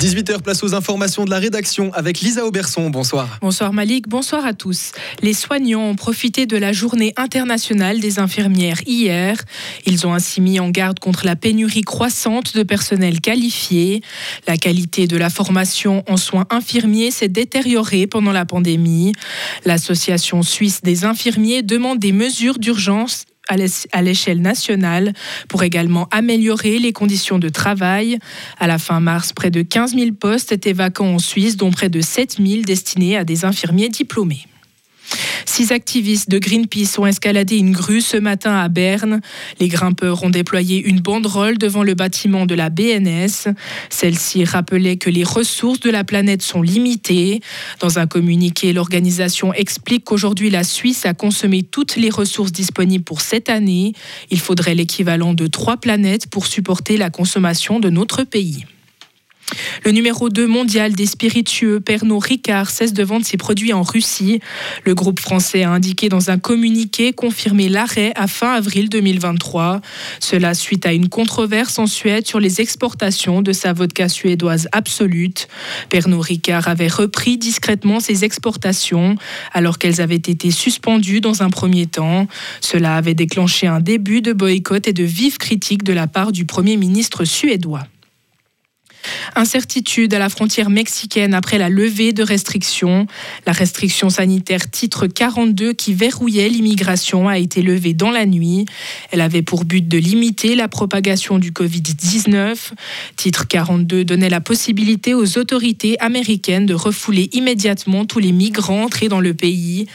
18h, place aux informations de la rédaction avec Lisa Auberson. Bonsoir. Bonsoir Malik, bonsoir à tous. Les soignants ont profité de la journée internationale des infirmières hier. Ils ont ainsi mis en garde contre la pénurie croissante de personnel qualifié. La qualité de la formation en soins infirmiers s'est détériorée pendant la pandémie. L'association suisse des infirmiers demande des mesures d'urgence à l'échelle nationale pour également améliorer les conditions de travail. À la fin mars, près de 15 000 postes étaient vacants en Suisse, dont près de 7 000 destinés à des infirmiers diplômés. Six activistes de Greenpeace ont escaladé une grue ce matin à Berne. Les grimpeurs ont déployé une banderole devant le bâtiment de la BNS. Celle-ci rappelait que les ressources de la planète sont limitées. Dans un communiqué, l'organisation explique qu'aujourd'hui la Suisse a consommé toutes les ressources disponibles pour cette année. Il faudrait l'équivalent de trois planètes pour supporter la consommation de notre pays. Le numéro 2 mondial des spiritueux, Pernod Ricard, cesse de vendre ses produits en Russie. Le groupe français a indiqué dans un communiqué confirmer l'arrêt à fin avril 2023. Cela suite à une controverse en Suède sur les exportations de sa vodka suédoise absolue. Pernod Ricard avait repris discrètement ses exportations alors qu'elles avaient été suspendues dans un premier temps. Cela avait déclenché un début de boycott et de vives critiques de la part du Premier ministre suédois. Incertitude à la frontière mexicaine après la levée de restrictions. La restriction sanitaire titre 42 qui verrouillait l'immigration a été levée dans la nuit. Elle avait pour but de limiter la propagation du Covid-19. Titre 42 donnait la possibilité aux autorités américaines de refouler immédiatement tous les migrants entrés dans le pays.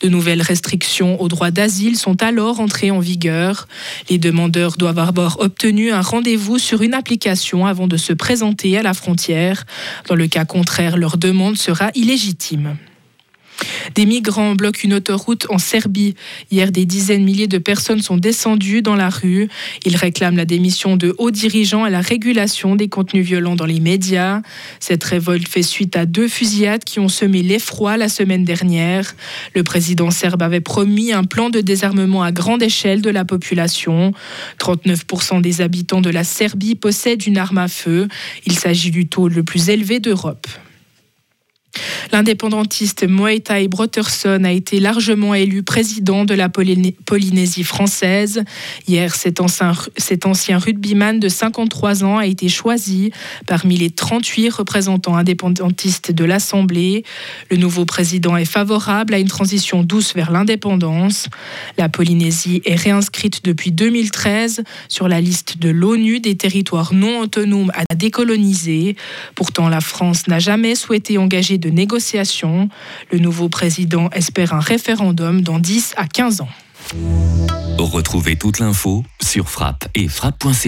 De nouvelles restrictions au droit d'asile sont alors entrées en vigueur. Les demandeurs doivent avoir obtenu un rendez-vous sur une application avant de se présenter à la frontière. Dans le cas contraire, leur demande sera illégitime. Des migrants bloquent une autoroute en Serbie. Hier, des dizaines de milliers de personnes sont descendues dans la rue. Ils réclament la démission de hauts dirigeants à la régulation des contenus violents dans les médias. Cette révolte fait suite à deux fusillades qui ont semé l'effroi la semaine dernière. Le président serbe avait promis un plan de désarmement à grande échelle de la population. 39% des habitants de la Serbie possèdent une arme à feu. Il s'agit du taux le plus élevé d'Europe. L'indépendantiste Moetai Brotherson a été largement élu président de la Polynésie française. Hier, cet ancien, cet ancien rugbyman de 53 ans a été choisi parmi les 38 représentants indépendantistes de l'Assemblée. Le nouveau président est favorable à une transition douce vers l'indépendance. La Polynésie est réinscrite depuis 2013 sur la liste de l'ONU des territoires non autonomes à décoloniser. Pourtant, la France n'a jamais souhaité engager de négociations. Le nouveau président espère un référendum dans 10 à 15 ans. Retrouvez toute l'info sur frappe et frappe.ch.